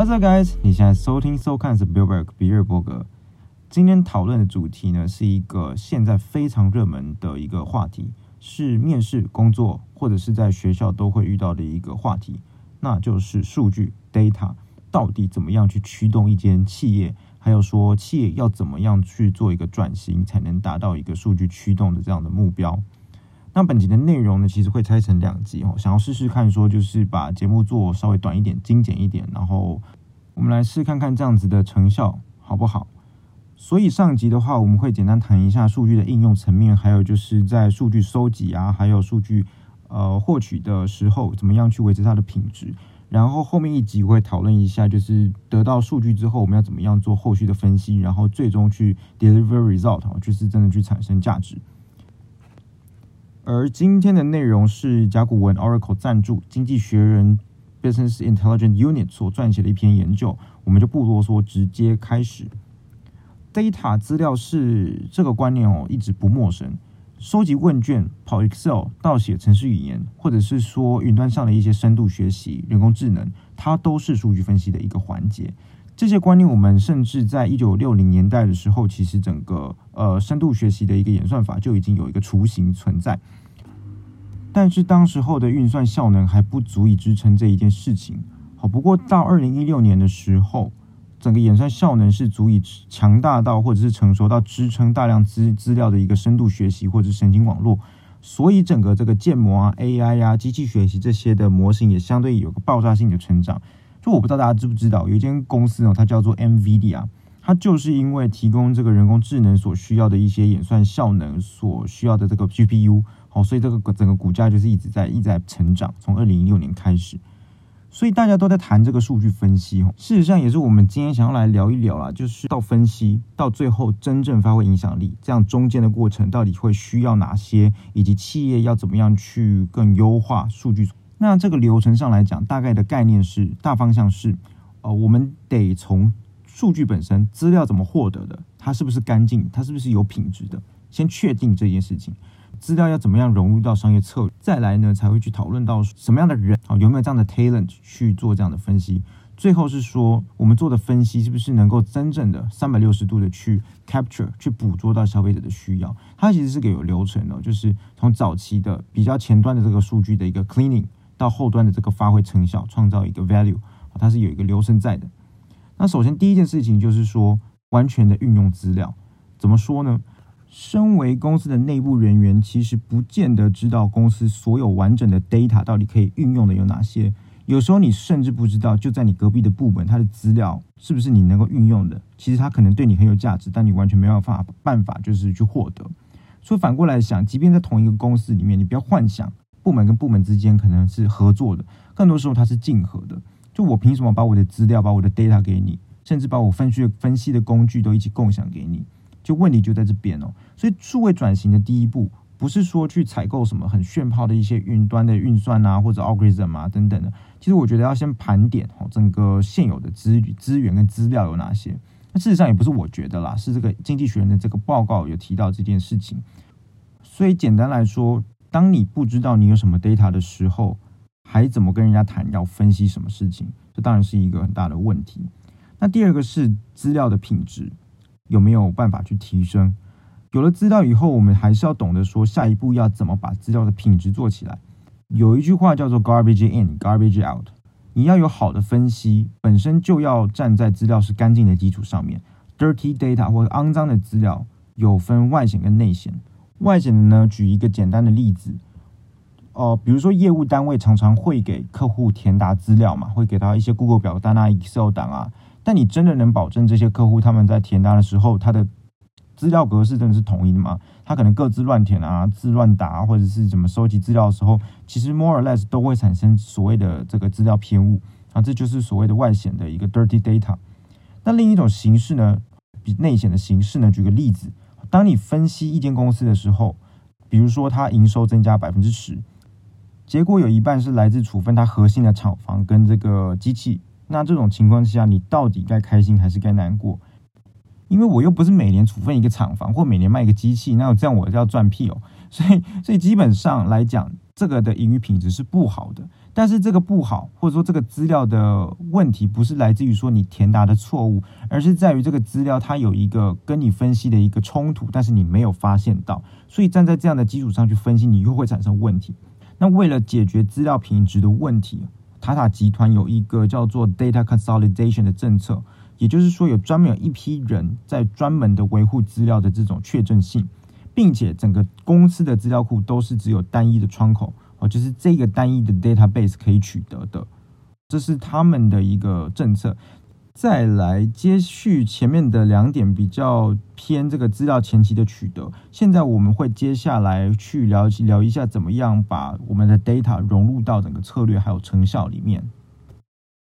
What's up, guys？你现在收听收看是 Billboard 比尔伯格。今天讨论的主题呢，是一个现在非常热门的一个话题，是面试工作或者是在学校都会遇到的一个话题，那就是数据 data 到底怎么样去驱动一间企业，还有说企业要怎么样去做一个转型，才能达到一个数据驱动的这样的目标。那本集的内容呢，其实会拆成两集哦，想要试试看说，就是把节目做稍微短一点、精简一点，然后我们来试看看这样子的成效好不好。所以上集的话，我们会简单谈一下数据的应用层面，还有就是在数据收集啊，还有数据呃获取的时候，怎么样去维持它的品质。然后后面一集会讨论一下，就是得到数据之后，我们要怎么样做后续的分析，然后最终去 deliver result，就是真的去产生价值。而今天的内容是甲骨文 Oracle 赞助，经济学人 Business Intelligence Unit 所撰写的一篇研究，我们就不啰嗦，直接开始。data 资料是这个观念哦，一直不陌生。收集问卷、跑 Excel 倒写程式语言，或者是说云端上的一些深度学习、人工智能，它都是数据分析的一个环节。这些观念，我们甚至在一九六零年代的时候，其实整个呃深度学习的一个演算法就已经有一个雏形存在。但是当时候的运算效能还不足以支撑这一件事情。好，不过到二零一六年的时候。整个演算效能是足以强大到，或者是成熟到支撑大量资资料的一个深度学习或者神经网络，所以整个这个建模啊、AI、啊、机器学习这些的模型也相对有个爆炸性的成长。就我不知道大家知不知道，有一间公司呢，它叫做 NVIDIA，它就是因为提供这个人工智能所需要的一些演算效能所需要的这个 GPU，好，所以这个整个股价就是一直在一直在成长，从二零一六年开始。所以大家都在谈这个数据分析，事实上也是我们今天想要来聊一聊啦，就是到分析到最后真正发挥影响力，这样中间的过程到底会需要哪些，以及企业要怎么样去更优化数据。那这个流程上来讲，大概的概念是大方向是，呃，我们得从数据本身资料怎么获得的，它是不是干净，它是不是有品质的，先确定这件事情。资料要怎么样融入到商业策略，再来呢才会去讨论到什么样的人啊，有没有这样的 talent 去做这样的分析。最后是说我们做的分析是不是能够真正的三百六十度的去 capture 去捕捉到消费者的需要。它其实是个有流程的，就是从早期的比较前端的这个数据的一个 cleaning 到后端的这个发挥成效，创造一个 value，它是有一个流程在的。那首先第一件事情就是说完全的运用资料，怎么说呢？身为公司的内部人员，其实不见得知道公司所有完整的 data 到底可以运用的有哪些。有时候你甚至不知道，就在你隔壁的部门，它的资料是不是你能够运用的。其实它可能对你很有价值，但你完全没有办法办法就是去获得。所以反过来想，即便在同一个公司里面，你不要幻想部门跟部门之间可能是合作的，更多时候它是竞合的。就我凭什么把我的资料、把我的 data 给你，甚至把我分析分析的工具都一起共享给你？就问题就在这边哦，所以数位转型的第一步，不是说去采购什么很炫炮的一些云端的运算啊，或者 algorithm 啊等等的。其实我觉得要先盘点哦，整个现有的资资源跟资料有哪些。那事实上也不是我觉得啦，是这个经济学人的这个报告有提到这件事情。所以简单来说，当你不知道你有什么 data 的时候，还怎么跟人家谈要分析什么事情？这当然是一个很大的问题。那第二个是资料的品质。有没有办法去提升？有了资料以后，我们还是要懂得说下一步要怎么把资料的品质做起来。有一句话叫做 “garbage in, garbage out”。你要有好的分析，本身就要站在资料是干净的基础上面。Dirty data 或者肮脏的资料有分外显跟内显。外显的呢，举一个简单的例子，哦、呃，比如说业务单位常常会给客户填答资料嘛，会给他一些 Google 表单啊、Excel 档啊。但你真的能保证这些客户他们在填答的时候，他的资料格式真的是统一的吗？他可能各自乱填啊，字乱打，或者是怎么收集资料的时候，其实 more or less 都会产生所谓的这个资料偏误啊，这就是所谓的外显的一个 dirty data。那另一种形式呢，比内显的形式呢，举个例子，当你分析一间公司的时候，比如说它营收增加百分之十，结果有一半是来自处分它核心的厂房跟这个机器。那这种情况下，你到底该开心还是该难过？因为我又不是每年处分一个厂房，或每年卖一个机器，那这样我就要赚屁哦。所以，所以基本上来讲，这个的盈余品质是不好的。但是这个不好，或者说这个资料的问题，不是来自于说你填答的错误，而是在于这个资料它有一个跟你分析的一个冲突，但是你没有发现到，所以站在这样的基础上去分析，你又会产生问题。那为了解决资料品质的问题，塔塔集团有一个叫做 data consolidation 的政策，也就是说有专门有一批人在专门的维护资料的这种确证性，并且整个公司的资料库都是只有单一的窗口。哦，就是这个单一的 database 可以取得的，这是他们的一个政策。再来接续前面的两点，比较偏这个资料前期的取得。现在我们会接下来去聊聊一下，怎么样把我们的 data 融入到整个策略还有成效里面。